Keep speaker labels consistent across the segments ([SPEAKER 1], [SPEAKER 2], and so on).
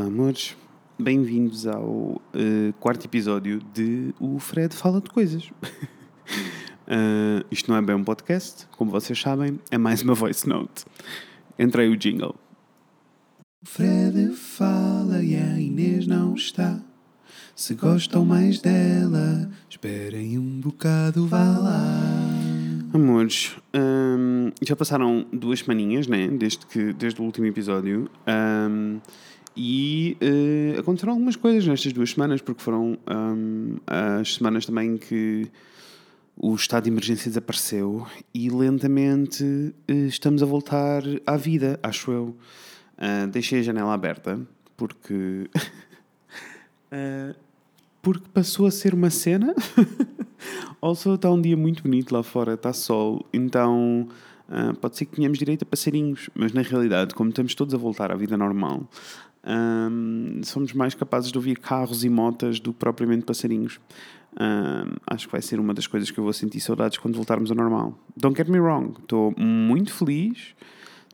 [SPEAKER 1] Olá, amores. Bem-vindos ao uh, quarto episódio de O Fred Fala de Coisas. uh, isto não é bem um podcast, como vocês sabem, é mais uma voice note. Entrei o jingle. O Fred fala e a Inês não está. Se gostam mais dela, esperem um bocado, vá lá. Amores, hum, já passaram duas semaninhas, né? Desde, que, desde o último episódio. Hum, e uh, aconteceram algumas coisas nestas duas semanas, porque foram um, as semanas também que o estado de emergência desapareceu e lentamente uh, estamos a voltar à vida, acho eu. Uh, deixei a janela aberta porque. porque passou a ser uma cena. Also, está um dia muito bonito lá fora, está sol, então uh, pode ser que tenhamos direito a passarinhos, mas na realidade, como estamos todos a voltar à vida normal, um, somos mais capazes de ouvir carros e motas do que propriamente passarinhos. Um, acho que vai ser uma das coisas que eu vou sentir saudades quando voltarmos ao normal. Don't get me wrong, estou muito feliz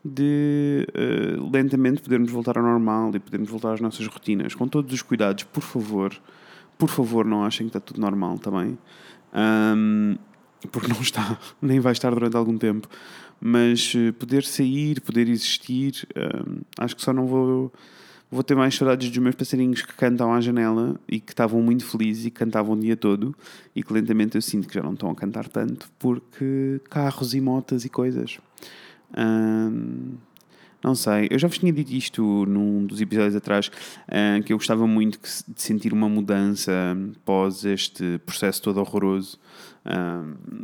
[SPEAKER 1] de uh, lentamente podermos voltar ao normal e podermos voltar às nossas rotinas, com todos os cuidados, por favor. Por favor, não achem que está tudo normal também. Um, porque não está, nem vai estar durante algum tempo. Mas uh, poder sair, poder existir, acho que só não vou vou ter mais saudades dos meus passarinhos que cantam à janela e que estavam muito felizes e cantavam o dia todo. E que lentamente eu sinto que já não estão a cantar tanto porque carros e motas e coisas. não sei, eu já vos tinha dito isto num dos episódios atrás, que eu gostava muito de sentir uma mudança pós este processo todo horroroso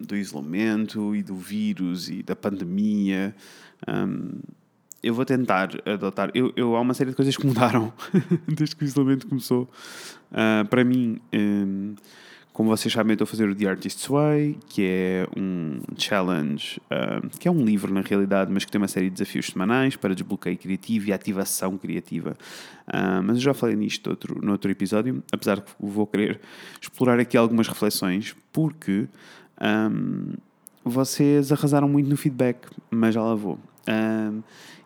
[SPEAKER 1] do isolamento e do vírus e da pandemia eu vou tentar adotar. Eu, eu, há uma série de coisas que mudaram desde que o isolamento começou. Uh, para mim, um, como vocês sabem, eu estou a fazer o The Artist's Way, que é um challenge, uh, que é um livro na realidade, mas que tem uma série de desafios semanais para desbloqueio criativo e ativação criativa. Uh, mas eu já falei nisto outro, no outro episódio, apesar que vou querer explorar aqui algumas reflexões, porque um, vocês arrasaram muito no feedback, mas já lá vou. Um,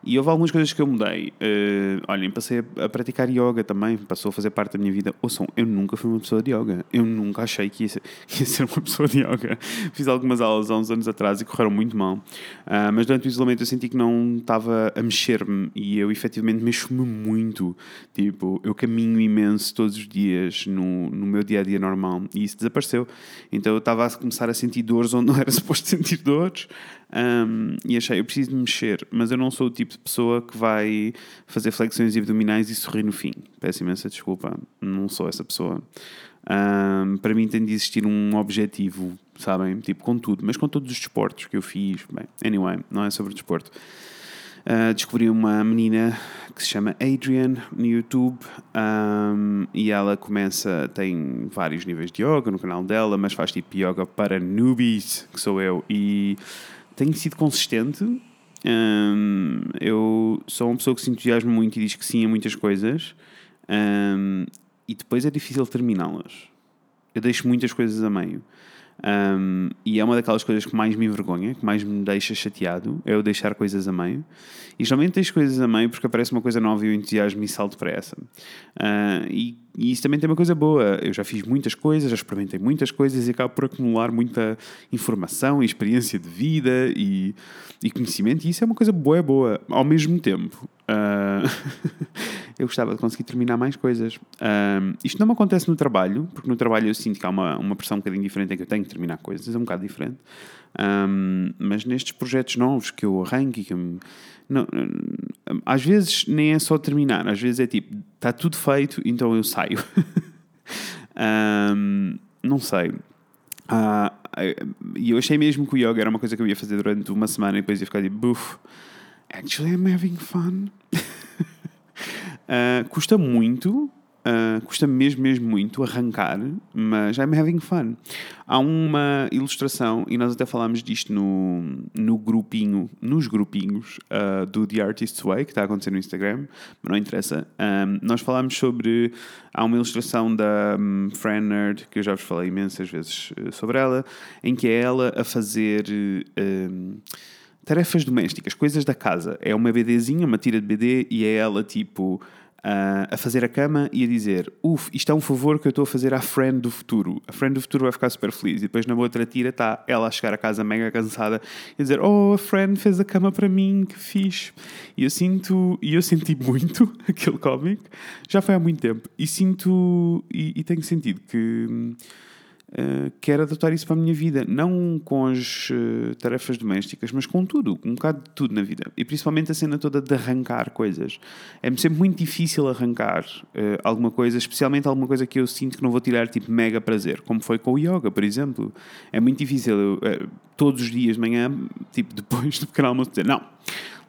[SPEAKER 1] e houve algumas coisas que eu mudei. Uh, olhem, passei a, praticar yoga também, passou a fazer parte da minha vida. Ouçam, eu nunca fui uma pessoa de yoga. Eu nunca achei que ia ser, que ia ser uma pessoa de yoga. Fiz algumas aulas há uns anos atrás e correram muito mal. Uh, mas durante o isolamento eu senti que não estava a mexer-me e eu efetivamente mexo-me muito. Tipo, eu caminho imenso todos os dias no, no meu dia a dia normal e isso desapareceu. Então eu estava a começar a sentir dores onde não era suposto sentir dores. Um, e achei, eu preciso de mexer, mas eu não sou o tipo de pessoa que vai fazer flexões abdominais e sorrir no fim. Peço imensa desculpa, não sou essa pessoa. Um, para mim tem de existir um objetivo, sabem? Tipo, com tudo, mas com todos os desportos que eu fiz. Bem, anyway, não é sobre desporto. Uh, descobri uma menina que se chama Adrian no YouTube um, e ela começa, tem vários níveis de yoga no canal dela, mas faz tipo yoga para newbies, que sou eu, e tenho sido consistente. Um, eu sou uma pessoa que se entusiasma muito e diz que sim a muitas coisas. Um, e depois é difícil terminá-las. Eu deixo muitas coisas a meio. Um, e é uma daquelas coisas que mais me envergonha, que mais me deixa chateado, é eu deixar coisas a meio. E geralmente deixo coisas a meio porque aparece uma coisa nova e eu entusiasmo e salto para essa. Uh, e, e, isso também tem uma coisa boa. Eu já fiz muitas coisas, já experimentei muitas coisas e acabo por acumular muita informação e experiência de vida e, e conhecimento. E isso é uma coisa boa, boa. Ao mesmo tempo, uh, eu gostava de conseguir terminar mais coisas. Uh, isto não me acontece no trabalho, porque no trabalho eu sinto que há uma, uma pressão um bocadinho diferente em que eu tenho que terminar coisas, é um bocado diferente. Um, mas nestes projetos novos que eu arranco e que eu, não, às vezes nem é só terminar, às vezes é tipo, está tudo feito, então eu saio. um, não sei. Uh, e eu achei mesmo que o yoga era uma coisa que eu ia fazer durante uma semana e depois ia ficar tipo, buff, actually I'm having fun. uh, custa muito, Uh, custa mesmo, mesmo muito arrancar, mas I'm having fun. Há uma ilustração, e nós até falámos disto no, no grupinho, nos grupinhos uh, do The Artist's Way, que está a acontecer no Instagram, mas não interessa. Um, nós falámos sobre. Há uma ilustração da um, Fran Nerd, que eu já vos falei imensas vezes sobre ela, em que é ela a fazer. Um, tarefas domésticas, coisas da casa. É uma BDzinha, uma tira de BD, e é ela tipo a fazer a cama e a dizer: Uf, isto é um favor que eu estou a fazer à friend do futuro. A friend do futuro vai ficar super feliz. E depois na outra tira está ela a chegar a casa mega cansada e a dizer: Oh, a friend fez a cama para mim, que fixe. E eu sinto, e eu senti muito aquele cómic, já foi há muito tempo, e sinto, e, e tenho sentido que Uh, quero adotar isso para a minha vida, não com as uh, tarefas domésticas, mas com tudo, um bocado de tudo na vida. E principalmente a cena toda de arrancar coisas. É-me sempre muito difícil arrancar uh, alguma coisa, especialmente alguma coisa que eu sinto que não vou tirar tipo mega prazer, como foi com o yoga, por exemplo. É muito difícil eu, todos os dias de manhã, tipo depois do pequeno almoço, dizer não,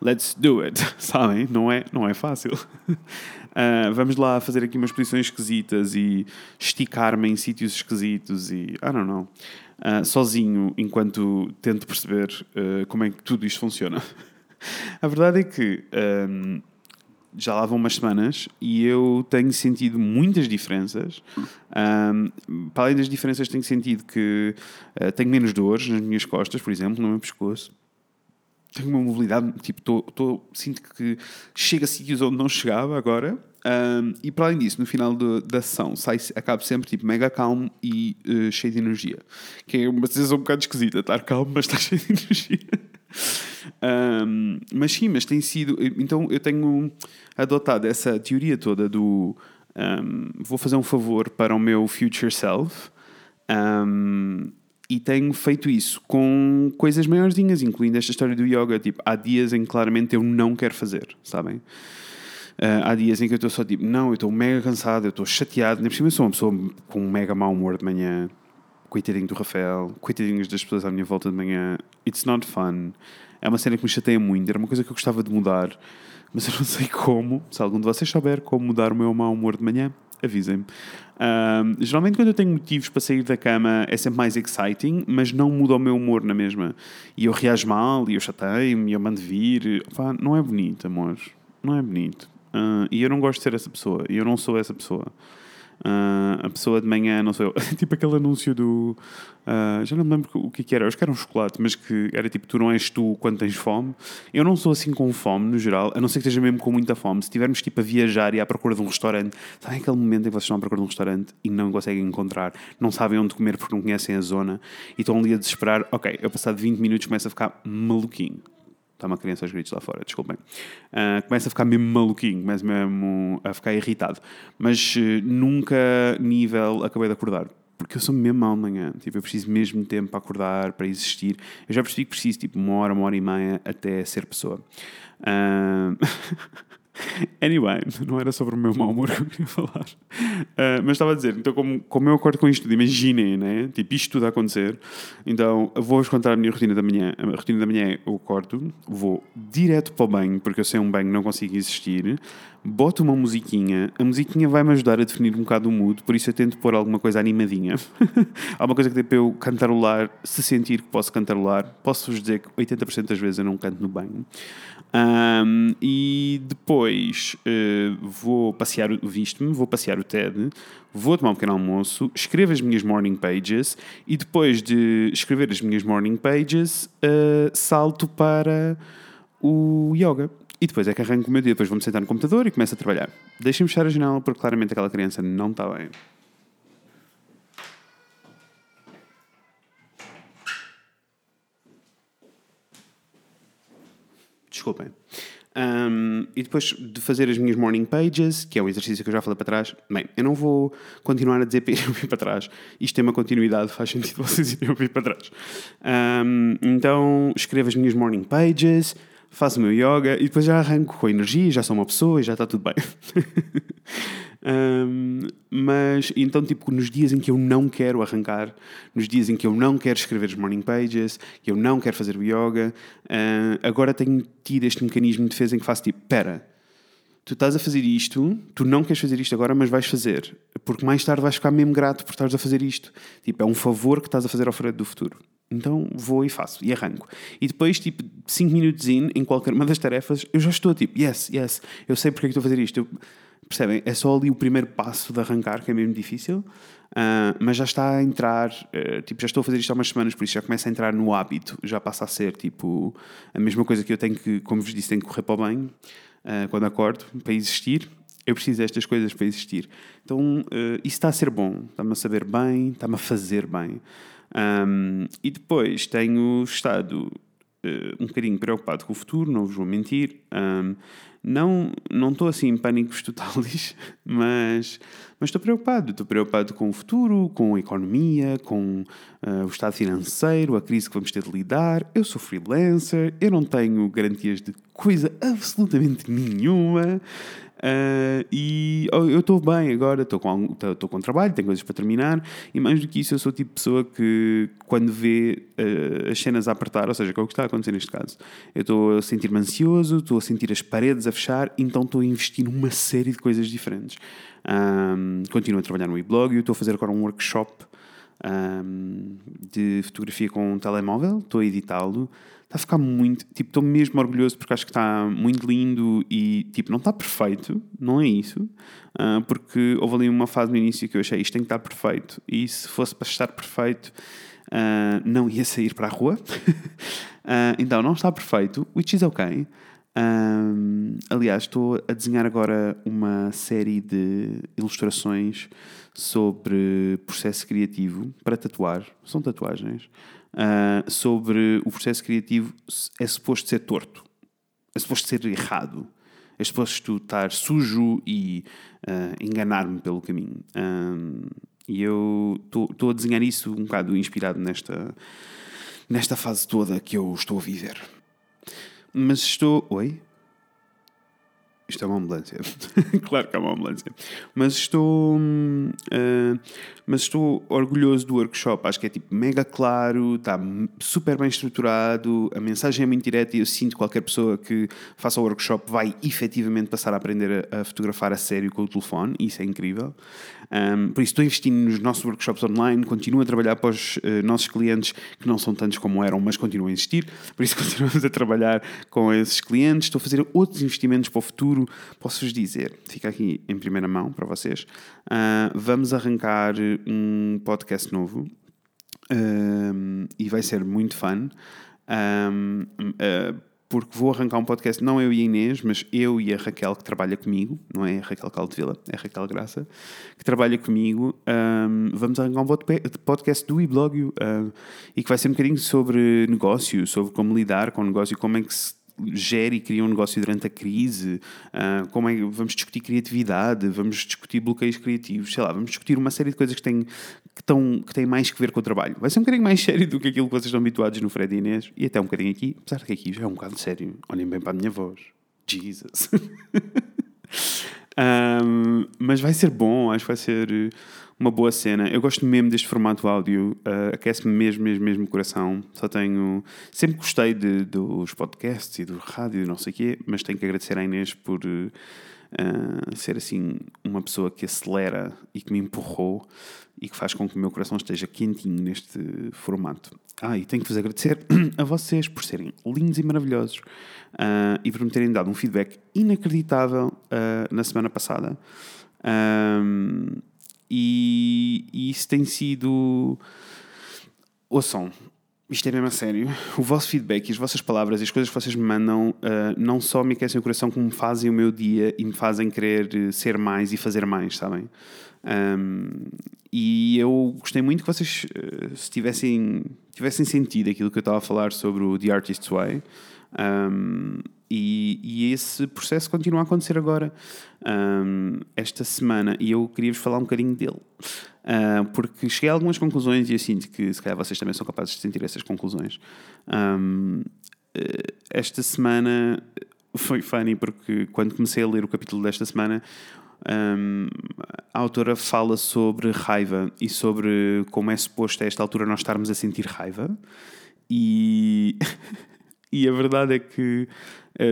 [SPEAKER 1] let's do it, sabem? Não é, não é fácil. Uh, vamos lá fazer aqui umas posições esquisitas e esticar-me em sítios esquisitos e I don't know. Uh, sozinho, enquanto tento perceber uh, como é que tudo isto funciona. A verdade é que um, já lá vão umas semanas e eu tenho sentido muitas diferenças. Um, para além das diferenças, tenho sentido que uh, tenho menos dores nas minhas costas, por exemplo, no meu pescoço tenho uma mobilidade, tipo, tô, tô, sinto que chega a sítios onde não chegava agora. Um, e para além disso, no final do, da sessão, sai, acabo sempre tipo, mega calmo e uh, cheio de energia. Que é uma sensação um bocado esquisita, estar calmo, mas estar cheio de energia. um, mas sim, mas tem sido. Então eu tenho adotado essa teoria toda do um, vou fazer um favor para o meu future self. Um, e tenho feito isso com coisas maiorzinhas, incluindo esta história do yoga. Tipo, há dias em que claramente eu não quero fazer, sabem? Uh, há dias em que eu estou só tipo, não, eu estou mega cansado, eu estou chateado. Nem por cima sou uma pessoa com um mega mau humor de manhã. Coitadinho do Rafael, coitadinhos das pessoas à minha volta de manhã. It's not fun. É uma cena que me chateia muito. Era uma coisa que eu gostava de mudar, mas eu não sei como. Se algum de vocês souber como mudar o meu mau humor de manhã, avisem-me. Geralmente, quando eu tenho motivos para sair da cama, é sempre mais exciting, mas não muda o meu humor na mesma. E eu reajo mal, e eu chateio-me, e eu mando vir. Pá, não é bonito, amor. Não é bonito. Uh, e eu não gosto de ser essa pessoa. E eu não sou essa pessoa. Uh, a pessoa de manhã, não sei, tipo aquele anúncio do. Uh, já não me lembro o que, que era, acho que era um chocolate, mas que era tipo: tu não és tu quando tens fome. Eu não sou assim com fome, no geral, a não ser que esteja mesmo com muita fome. Se estivermos tipo a viajar e à procura de um restaurante, sabem aquele momento em que vocês estão à procura de um restaurante e não conseguem encontrar, não sabem onde comer porque não conhecem a zona e estão ali a desesperar? Ok, eu passado 20 minutos começo a ficar maluquinho. Está uma criança aos gritos lá fora, desculpem. Uh, começa a ficar mesmo maluquinho, começa mesmo a ficar irritado. Mas uh, nunca nível acabei de acordar. Porque eu sou mesmo mal amanhã. Tipo, eu preciso mesmo de tempo para acordar, para existir. Eu já percebi que preciso, tipo, uma hora, uma hora e meia até ser pessoa. Uh... Anyway, não era sobre o meu mau humor que eu queria falar. Uh, mas estava a dizer, então, como, como eu acordo com isto imaginem, né? Tipo, isto tudo a acontecer. Então, vou-vos contar a minha rotina da manhã. A rotina da manhã é: eu acordo, vou direto para o banho, porque eu sem um banho não consigo existir. Boto uma musiquinha, a musiquinha vai-me ajudar a definir um bocado o mood, por isso eu tento pôr alguma coisa animadinha. alguma coisa que dê para eu cantarolar, se sentir que posso cantarolar. Posso-vos dizer que 80% das vezes eu não canto no banho. Um, e depois uh, vou passear, visto-me, vou passear o TED, vou tomar um pequeno almoço, escrevo as minhas morning pages e depois de escrever as minhas morning pages, uh, salto para o yoga. E depois é que arranco o meu dia, depois vou-me sentar no computador e começo a trabalhar. Deixem-me fechar a janela porque claramente aquela criança não está bem. Desculpem. Um, e depois de fazer as minhas morning pages, que é o exercício que eu já falei para trás, bem, eu não vou continuar a dizer para ir para trás. Isto tem uma continuidade, faz sentido vocês irem ouvir para trás. Um, então escrevo as minhas morning pages, faço o meu yoga e depois já arranco com a energia, já sou uma pessoa e já está tudo bem. Um, mas então, tipo, nos dias em que eu não quero arrancar, nos dias em que eu não quero escrever os morning pages, que eu não quero fazer o yoga, uh, agora tenho tido este mecanismo de defesa em que faço tipo: pera, tu estás a fazer isto, tu não queres fazer isto agora, mas vais fazer, porque mais tarde vais ficar mesmo grato por estares a fazer isto. Tipo, é um favor que estás a fazer ao Fred do futuro. Então vou e faço, e arranco. E depois, tipo, 5 minutos in, em qualquer uma das tarefas, eu já estou tipo, yes, yes, eu sei porque é que estou a fazer isto. Eu, Percebem? É só ali o primeiro passo de arrancar que é mesmo difícil, uh, mas já está a entrar, uh, tipo, já estou a fazer isto há umas semanas, por isso já começa a entrar no hábito, já passa a ser tipo a mesma coisa que eu tenho que, como vos disse, tenho que correr para o banho uh, quando acordo para existir. Eu preciso destas coisas para existir. Então, isso está a ser bom. Está-me a saber bem, está-me a fazer bem. Um, e depois tenho estado um bocadinho preocupado com o futuro, não vos vou mentir. Um, não não estou assim em pânicos totais, mas, mas estou preocupado. Estou preocupado com o futuro, com a economia, com uh, o estado financeiro, a crise que vamos ter de lidar. Eu sou freelancer, eu não tenho garantias de coisa absolutamente nenhuma. Uh, e oh, eu estou bem agora, estou com, com trabalho, tenho coisas para terminar, e mais do que isso, eu sou o tipo de pessoa que, quando vê uh, as cenas a apertar, ou seja, que é o que está a acontecer neste caso, eu estou a sentir-me ansioso, estou a sentir as paredes a fechar, então estou a investir numa série de coisas diferentes. Um, continuo a trabalhar no e-blog, estou a fazer agora um workshop um, de fotografia com um telemóvel, estou a editá-lo está a ficar muito. Tipo, estou mesmo orgulhoso porque acho que está muito lindo e, tipo, não está perfeito, não é isso. Uh, porque houve ali uma fase no início que eu achei isto tem que estar perfeito e se fosse para estar perfeito, uh, não ia sair para a rua. uh, então, não está perfeito, which is ok. aliás, estou a desenhar agora uma série de ilustrações sobre processo criativo para tatuar. São tatuagens uh, sobre o processo criativo é suposto ser torto, é suposto ser errado, é suposto estar sujo e uh, enganar-me pelo caminho. Um, e eu estou a desenhar isso um bocado inspirado nesta, nesta fase toda que eu estou a viver. Mas estou. Oi? Isto é uma ambulância. claro que é uma ambulância. Mas estou. Uh, mas estou orgulhoso do workshop. Acho que é tipo mega claro, está super bem estruturado, a mensagem é muito direta e eu sinto que qualquer pessoa que faça o workshop vai efetivamente passar a aprender a, a fotografar a sério com o telefone. Isso é incrível. Um, por isso, estou investindo nos nossos workshops online, continuo a trabalhar para os uh, nossos clientes, que não são tantos como eram, mas continuam a existir. Por isso, continuamos a trabalhar com esses clientes. Estou a fazer outros investimentos para o futuro. Posso-vos dizer, fica aqui em primeira mão para vocês. Uh, vamos arrancar um podcast novo e vai ser muito fun. Um, uh, porque vou arrancar um podcast, não eu e a Inês, mas eu e a Raquel que trabalha comigo, não é a Raquel Caldevila, é a Raquel Graça, que trabalha comigo. Um, vamos arrancar um podcast do e-blog uh, e que vai ser um bocadinho sobre negócio, sobre como lidar com o negócio, como é que se gera e cria um negócio durante a crise, uh, como é vamos discutir criatividade, vamos discutir bloqueios criativos, sei lá, vamos discutir uma série de coisas que têm, que, tão, que têm mais que ver com o trabalho. Vai ser um bocadinho mais sério do que aquilo que vocês estão habituados no Fred e Inês, e até um bocadinho aqui, apesar de que aqui já é um bocado sério. Olhem bem para a minha voz. Jesus. um, mas vai ser bom, acho que vai ser uma boa cena. Eu gosto mesmo deste formato áudio, uh, aquece-me mesmo, mesmo, mesmo o coração. Só tenho. Sempre gostei de, dos podcasts e do rádio e não sei o quê, mas tenho que agradecer à Inês por uh, ser assim uma pessoa que acelera e que me empurrou e que faz com que o meu coração esteja quentinho neste formato. Ah, e tenho que vos agradecer a vocês por serem lindos e maravilhosos uh, e por me terem dado um feedback inacreditável na semana passada. Um, e, e isso tem sido. Ouçam, isto é mesmo a sério. O vosso feedback e as vossas palavras e as coisas que vocês me mandam uh, não só me aquecem o coração, como me fazem o meu dia e me fazem querer ser mais e fazer mais, sabem? Um, e eu gostei muito que vocês, uh, se tivessem, tivessem sentido aquilo que eu estava a falar sobre o The Artist's Way. Um, e, e, esse processo continua a acontecer agora, um, esta semana, e eu queria-vos falar um bocadinho dele. Uh, porque cheguei a algumas conclusões e eu sinto que se calhar vocês também são capazes de sentir essas conclusões. Um, uh, esta semana foi funny porque quando comecei a ler o capítulo desta semana, um, a autora fala sobre raiva e sobre como é suposto a esta altura nós estarmos a sentir raiva. E, e a verdade é que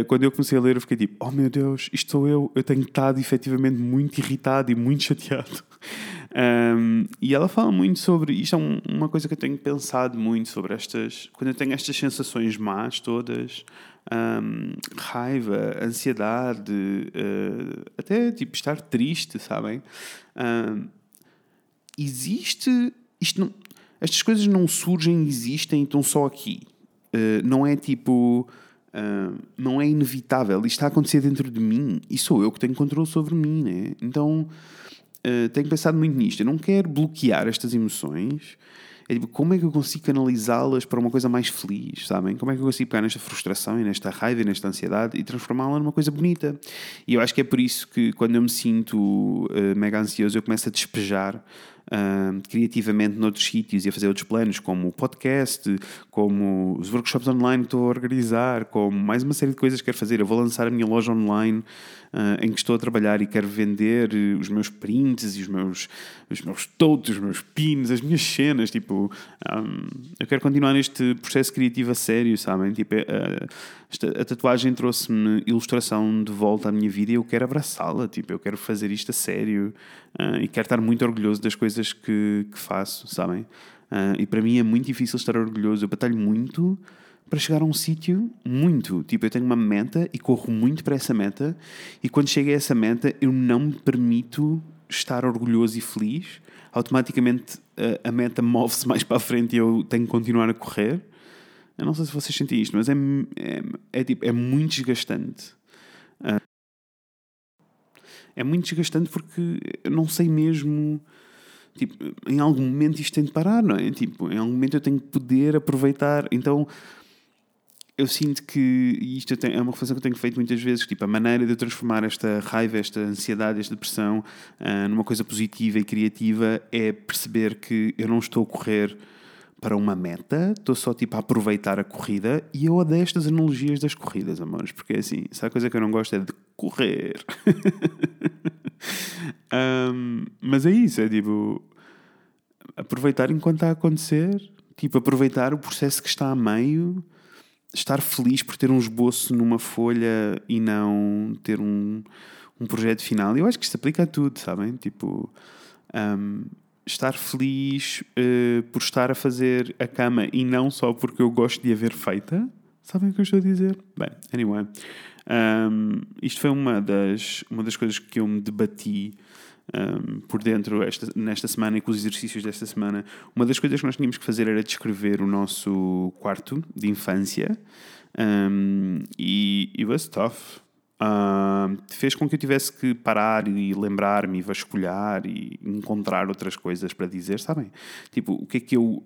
[SPEAKER 1] quando eu comecei a ler, eu fiquei tipo: Oh meu Deus, isto sou eu. Eu tenho estado efetivamente muito irritado e muito chateado. Um, e ela fala muito sobre. Isto é um, uma coisa que eu tenho pensado muito sobre estas. Quando eu tenho estas sensações más todas, um, raiva, ansiedade, uh, até tipo estar triste, sabem? Existe. Isto não, estas coisas não surgem, existem, estão só aqui. Uh, não é tipo Não é inevitável, isto está a acontecer dentro de mim e sou eu que tenho controle sobre mim, né? Então uh, tenho pensado muito nisto. Eu não quero bloquear estas emoções. É tipo, como é que eu consigo canalizá-las para uma coisa mais feliz, sabem? Como é que eu consigo pegar nesta frustração e nesta raiva e nesta ansiedade e transformá-la numa coisa bonita? E eu acho que é por isso que quando eu me sinto uh, mega ansioso, eu começo a despejar criativamente noutros sítios e a fazer outros planos, como o podcast, como os workshops online que estou a organizar, como mais uma série de coisas que quero fazer. Eu vou lançar a minha loja online uh, em que estou a trabalhar e quero vender os meus prints e os meus, os meus totes, os meus pins, as minhas cenas. Tipo, um, eu quero continuar neste processo criativo a sério, sabem? Tipo, uh, a tatuagem trouxe-me ilustração de volta à minha vida e eu quero abraçá-la. Tipo, eu quero fazer isto a sério uh, e quero estar muito orgulhoso das coisas que, que faço, sabem? Uh, e para mim é muito difícil estar orgulhoso. Eu batalho muito para chegar a um sítio, muito. Tipo, eu tenho uma meta e corro muito para essa meta, e quando chego a essa meta, eu não me permito estar orgulhoso e feliz. Automaticamente a, a meta move-se mais para a frente e eu tenho que continuar a correr. Eu não sei se vocês sentem isto, mas é, é, é, tipo, é muito desgastante. Uh, é muito desgastante porque eu não sei mesmo. Tipo, em algum momento isto tem de parar, não é? Tipo, em algum momento eu tenho que poder aproveitar. Então, eu sinto que, e isto tenho, é uma reflexão que eu tenho feito muitas vezes, tipo, a maneira de eu transformar esta raiva, esta ansiedade, esta depressão uh, numa coisa positiva e criativa é perceber que eu não estou a correr para uma meta, estou só tipo a aproveitar a corrida e eu odeio estas analogias das corridas, amores, porque é assim, se a coisa que eu não gosto é de correr. um, mas é isso, é tipo aproveitar enquanto está a acontecer, tipo aproveitar o processo que está a meio, estar feliz por ter um esboço numa folha e não ter um, um projeto final. Eu acho que isto aplica a tudo, sabem? Tipo, um, estar feliz uh, por estar a fazer a cama e não só porque eu gosto de a ver feita. Sabem o que eu estou a dizer? Bem, anyway. Um, isto foi uma das, uma das coisas que eu me debati um, por dentro esta, nesta semana e com os exercícios desta semana. Uma das coisas que nós tínhamos que fazer era descrever o nosso quarto de infância. Um, e it was tough fez com que eu tivesse que parar e lembrar-me e vasculhar e encontrar outras coisas para dizer, sabem? Tipo, o que é que eu.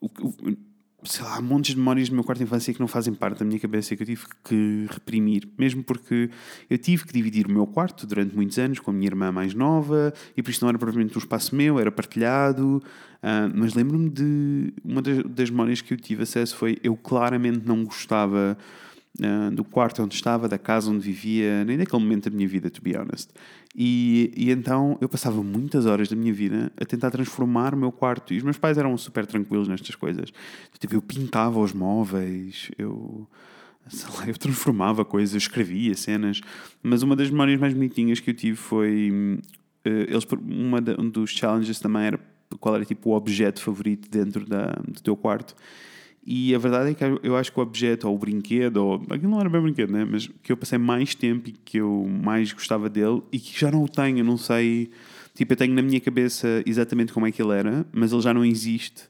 [SPEAKER 1] O, o, sei lá, há montes de memórias do meu quarto de infância que não fazem parte da minha cabeça e que eu tive que reprimir, mesmo porque eu tive que dividir o meu quarto durante muitos anos com a minha irmã mais nova e por isso não era propriamente um espaço meu, era partilhado. Uh, mas lembro-me de uma das, das memórias que eu tive acesso foi eu claramente não gostava uh, do quarto onde estava, da casa onde vivia, nem daquele momento da minha vida, to be honest. E, e então eu passava muitas horas da minha vida a tentar transformar o meu quarto. E os meus pais eram super tranquilos nestas coisas. Tipo, eu pintava os móveis, eu Lá, eu transformava coisas, escrevia cenas, mas uma das memórias mais bonitinhas que eu tive foi. Uh, eles, uma um dos challenges também era qual era tipo o objeto favorito dentro da, do teu quarto. E a verdade é que eu acho que o objeto, ou o brinquedo, ou aquilo não era bem brinquedo, né? mas que eu passei mais tempo e que eu mais gostava dele e que já não o tenho, não sei. Tipo, eu tenho na minha cabeça exatamente como é que ele era, mas ele já não existe.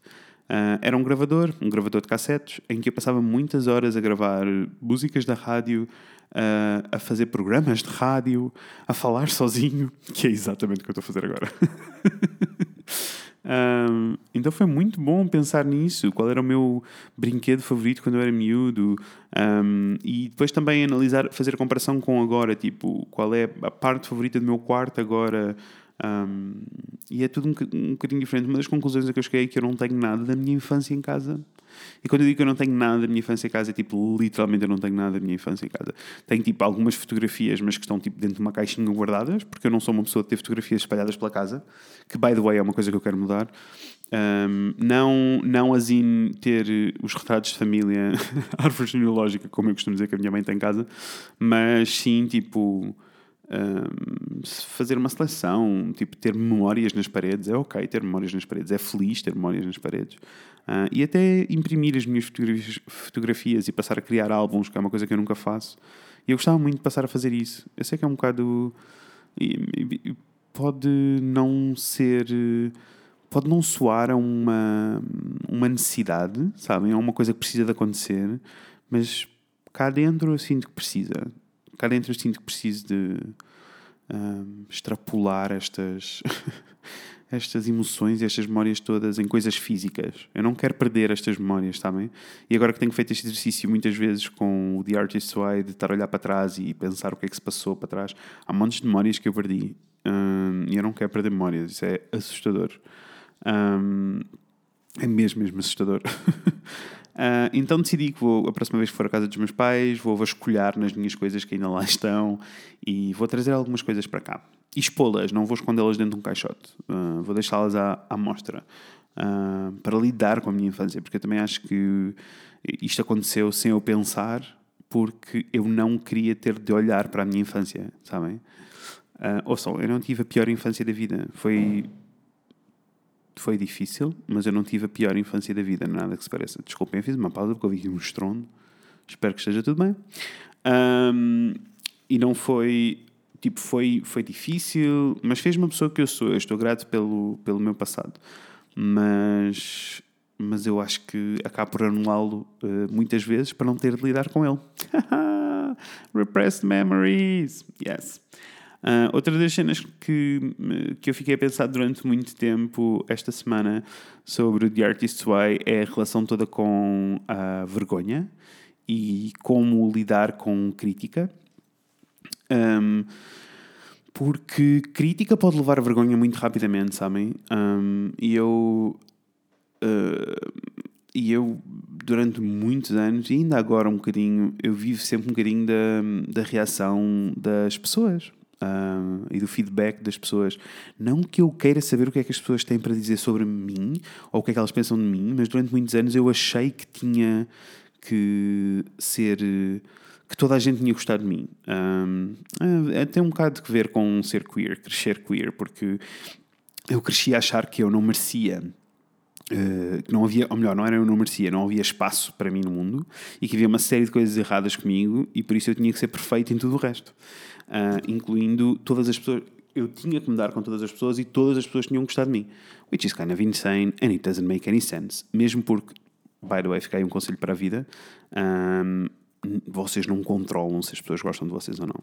[SPEAKER 1] Uh, era um gravador, um gravador de cassetes, em que eu passava muitas horas a gravar músicas da rádio, uh, a fazer programas de rádio, a falar sozinho, que é exatamente o que eu estou a fazer agora. Um, então foi muito bom pensar nisso. Qual era o meu brinquedo favorito quando eu era miúdo? Um, e depois também analisar, fazer a comparação com agora. Tipo, qual é a parte favorita do meu quarto agora? Um, e é tudo um, um bocadinho diferente. Uma das conclusões a que eu cheguei é que eu não tenho nada da minha infância em casa. E quando eu digo que eu não tenho nada da minha infância em casa, é tipo, literalmente eu não tenho nada da minha infância em casa. Tenho tipo algumas fotografias, mas que estão tipo dentro de uma caixinha guardadas, porque eu não sou uma pessoa de ter fotografias espalhadas pela casa, que by the way é uma coisa que eu quero mudar. Um, não, não assim ter os retratos de família, árvore genealógica, como eu costumo dizer que a minha mãe tem em casa, mas sim tipo. Fazer uma seleção, tipo ter memórias nas paredes, é ok ter memórias nas paredes, é feliz ter memórias nas paredes. Uh, e até imprimir as minhas fotografias, fotografias, e passar a criar álbuns, que é uma coisa que eu nunca faço. E eu gostava muito de passar a fazer isso. Eu sei que é um bocado. Pode não ser. Pode não soar a uma, uma necessidade, sabem? É uma coisa que precisa de acontecer, mas cá dentro eu sinto que precisa. Cá dentro sinto que preciso de um, extrapolar estas, estas emoções e estas memórias todas em coisas físicas. Eu não quero perder estas memórias, sabem? E agora que tenho feito este exercício muitas vezes com o The Artist's Way, de estar a olhar para trás e pensar o que é que se passou para trás, há montes de memórias que eu perdi. Um, e eu não quero perder memórias, isso é assustador. Um, é mesmo, mesmo assustador. Uh, então decidi que vou, a próxima vez que for à casa dos meus pais, vou vasculhar nas minhas coisas que ainda lá estão e vou trazer algumas coisas para cá. E expô-las, não vou escondê-las dentro de um caixote. Uh, vou deixá-las à, à mostra uh, para lidar com a minha infância, porque eu também acho que isto aconteceu sem eu pensar, porque eu não queria ter de olhar para a minha infância, sabem? Uh, ouçam, eu não tive a pior infância da vida. Foi foi difícil, mas eu não tive a pior infância da vida, nada que se pareça. Desculpem, fiz uma pausa porque aqui um estrondo. Espero que esteja tudo bem. Um, e não foi. Tipo, foi, foi difícil, mas fez uma pessoa que eu sou. Eu estou grato pelo, pelo meu passado. Mas, mas eu acho que acabo por anulá-lo uh, muitas vezes para não ter de lidar com ele. Repressed memories. Yes. Uh, outra das cenas que, que eu fiquei a pensar durante muito tempo esta semana sobre o The Artist's Way é a relação toda com a vergonha e como lidar com crítica. Um, porque crítica pode levar a vergonha muito rapidamente, sabem? Um, e eu. Uh, e eu, durante muitos anos, e ainda agora um bocadinho, eu vivo sempre um bocadinho da, da reação das pessoas uh, e do feedback das pessoas. Não que eu queira saber o que é que as pessoas têm para dizer sobre mim ou o que é que elas pensam de mim, mas durante muitos anos eu achei que tinha que ser. que toda a gente tinha gostado de mim. Um, é, tem um bocado de ver com ser queer, crescer queer, porque eu cresci a achar que eu não merecia Uh, que não havia, ou melhor, não era eu não merecia, não havia espaço para mim no mundo e que havia uma série de coisas erradas comigo e por isso eu tinha que ser perfeito em tudo o resto uh, incluindo todas as pessoas. Eu tinha que me dar com todas as pessoas e todas as pessoas tinham gostado de mim. Which is kind of insane and it doesn't make any sense. Mesmo porque, by the way, aí um conselho para a vida: um, vocês não controlam se as pessoas gostam de vocês ou não.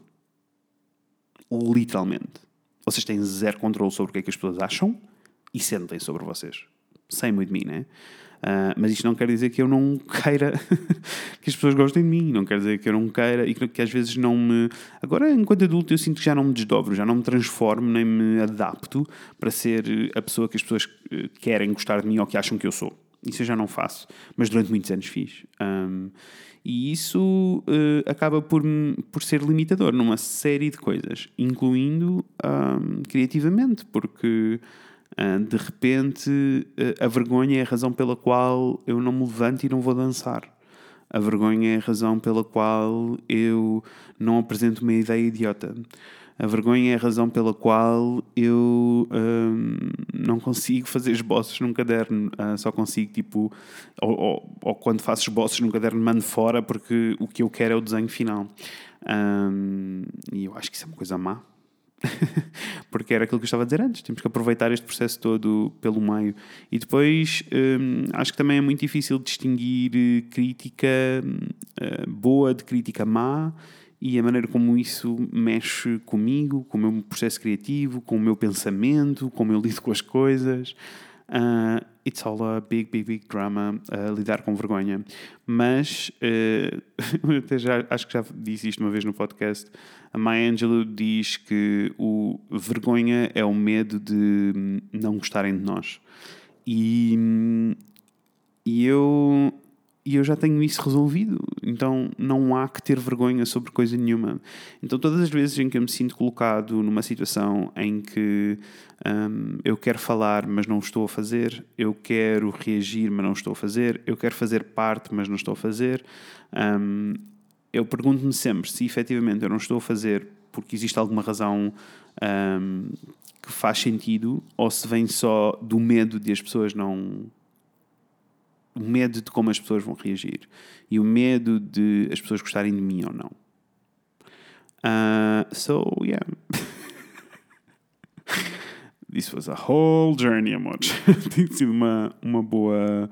[SPEAKER 1] Literalmente. Vocês têm zero controle sobre o que é que as pessoas acham e sentem sobre vocês. Same with me, né? Uh, mas isto não quer dizer que eu não queira que as pessoas gostem de mim, não quer dizer que eu não queira e que, que, às vezes não me. Agora, enquanto adulto, eu sinto que já não me desdobro, já não me transformo nem me adapto para ser a pessoa que as pessoas eh, querem gostar de mim ou que acham que eu sou. Isso eu já não faço, mas durante muitos anos fiz. Um, e isso uh, acaba por, por ser limitador numa série de coisas, incluindo um, criativamente, porque de repente, ah, a vergonha é a razão pela qual eu não me levanto e não vou dançar. A vergonha é a razão pela qual eu não apresento uma ideia idiota. A vergonha é a razão pela qual eu um, ah, não consigo fazer esboços num caderno. Uh, só consigo, tipo, ou, ou, ou, quando faço esboços num caderno, mando fora porque o que eu quero é o desenho final. Um, e eu acho que isso é uma coisa má. porque era aquilo que eu estava a dizer antes. Temos que aproveitar este processo todo pelo meio. E depois hum, acho que também é muito difícil distinguir eh, crítica uh, boa de crítica má e a maneira como isso mexe comigo, com o meu processo criativo, com o meu pensamento, como eu lido com as coisas. Uh, it's all a big, big, big drama uh, lidar com vergonha. Mas, uh, até já, acho que já disse isto uma vez no podcast, a Maya Angelou diz que o vergonha é o medo de não gostarem de nós. E, e eu e eu já tenho isso resolvido, então não há que ter vergonha sobre coisa nenhuma. Então, todas as vezes em que eu me sinto colocado numa situação em que um, eu quero falar, mas não estou a fazer, eu quero reagir, mas não estou a fazer, eu quero fazer parte, mas não estou a fazer, um, eu pergunto-me sempre se efetivamente eu não estou a fazer porque existe alguma razão um, que faz sentido ou se vem só do medo de as pessoas não o medo de como as pessoas vão reagir e o medo de as pessoas gostarem de mim ou não. Uh, so, yeah. This was a whole journey, amores. Tem sido uma, uma boa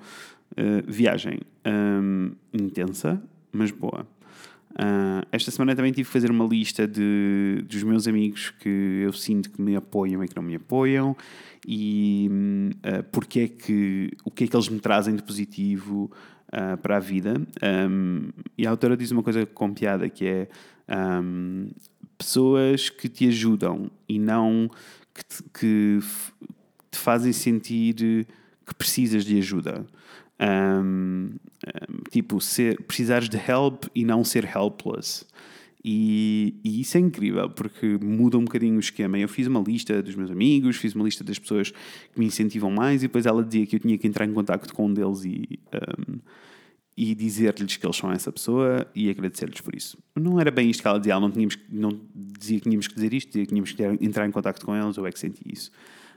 [SPEAKER 1] uh, viagem. Um, intensa, mas boa. Uh, esta semana também tive que fazer uma lista de, dos meus amigos que eu sinto que me apoiam e que não me apoiam e uh, porque é que, o que é que eles me trazem de positivo uh, para a vida. Um, e a autora diz uma coisa com piada que é um, pessoas que te ajudam e não que te, que te fazem sentir que precisas de ajuda. Um, tipo, ser, precisares de help e não ser helpless. E, e, isso é incrível porque muda um bocadinho o esquema. Eu fiz uma lista dos meus amigos, fiz uma lista das pessoas que me incentivam mais, e depois ela dizia que eu tinha que entrar em contato com um deles e, um, e dizer-lhes que eles são essa pessoa e agradecer-lhes por isso. Não era bem isto que ela dizia, ela não, tínhamos, não dizia que tínhamos que dizer isto, dizia que tínhamos que entrar em contato com eles, eu é que senti isso.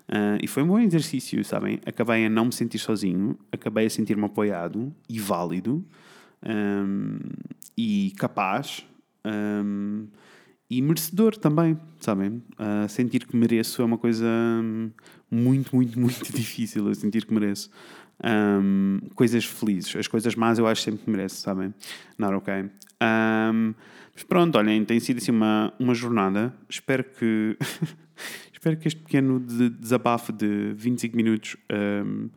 [SPEAKER 1] Uh, e foi um bom exercício, sabem? Acabei a não me sentir sozinho, acabei a sentir-me apoiado e válido um, e capaz um, e merecedor também, sabem? Uh, sentir que mereço é uma coisa muito, muito, muito difícil. Eu sentir que mereço. Um, coisas felizes, as coisas más eu acho sempre que mereço, sabem? Not ok. Mas pronto, olhem, tem sido assim uma, uma jornada. Espero que. espero que este pequeno de, desabafo de 25 minutos um,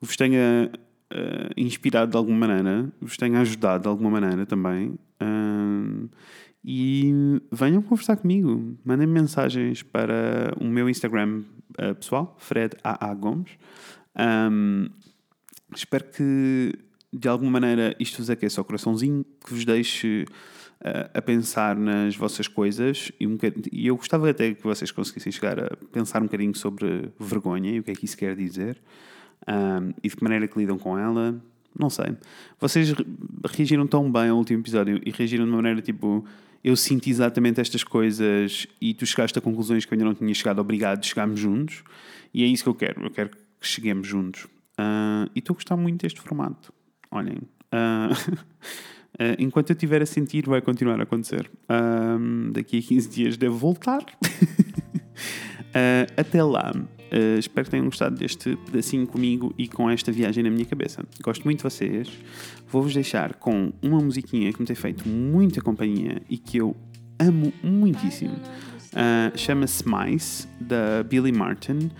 [SPEAKER 1] vos tenha uh, inspirado de alguma maneira, vos tenha ajudado de alguma maneira também. Um, e venham conversar comigo. Mandem mensagens para o meu Instagram uh, pessoal, Fred AA Gomes. Um, espero que de alguma maneira isto vos aqueça o coraçãozinho, que vos deixe uh, a pensar nas vossas coisas e, um e eu gostava até que vocês conseguissem chegar a pensar um bocadinho sobre vergonha e o que é que isso quer dizer um, e de que maneira que lidam com ela. Não sei. Vocês reagiram tão bem ao último episódio e reagiram de uma maneira tipo. Eu sinto exatamente estas coisas e tu chegaste a conclusões que eu ainda não tinha chegado. Obrigado, chegámos juntos. E é isso que eu quero. Eu quero que cheguemos juntos. Uh, e estou a gostar muito deste formato. Olhem. Uh, Uh, enquanto eu estiver a sentir, vai continuar a acontecer. Um, daqui a 15 dias devo voltar. uh, até lá, uh, espero que tenham gostado deste pedacinho comigo e com esta viagem na minha cabeça. Gosto muito de vocês. Vou-vos deixar com uma musiquinha que me tem feito muita companhia e que eu amo muitíssimo. Chama-se Mais, da Billy Martin.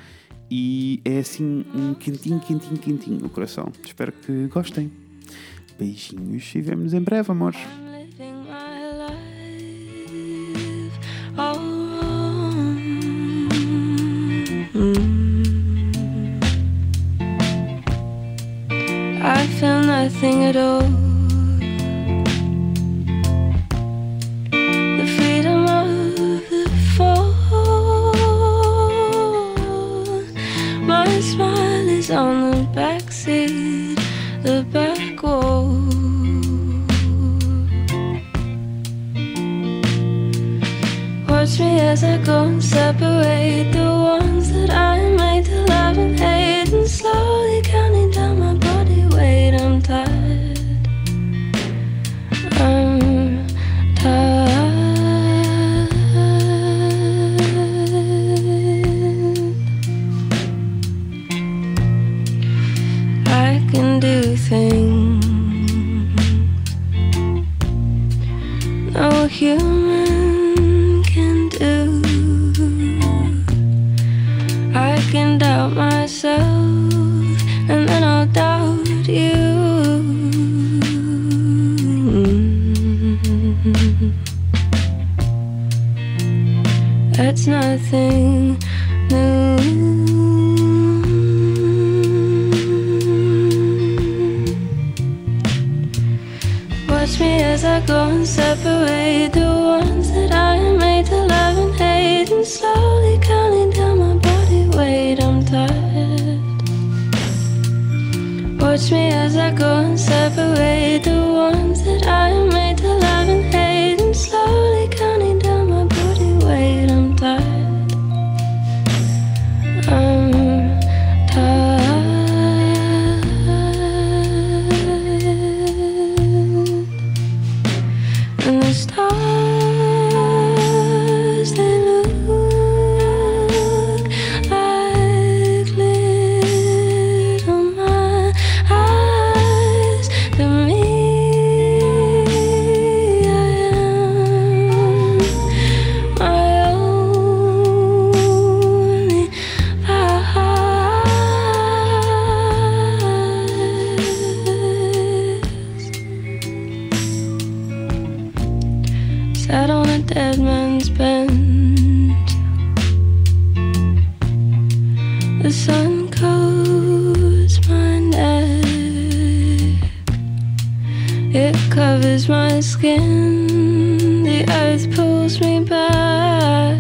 [SPEAKER 1] E é assim um quentinho, quentinho, quentinho no coração. Espero que gostem. Beijinhos e vemos em breve, amor. I feel nothing at all. Watch me as I go and separate the ones that I Watch me as I go and separate the ones that I made to love
[SPEAKER 2] covers my skin. The earth pulls me back.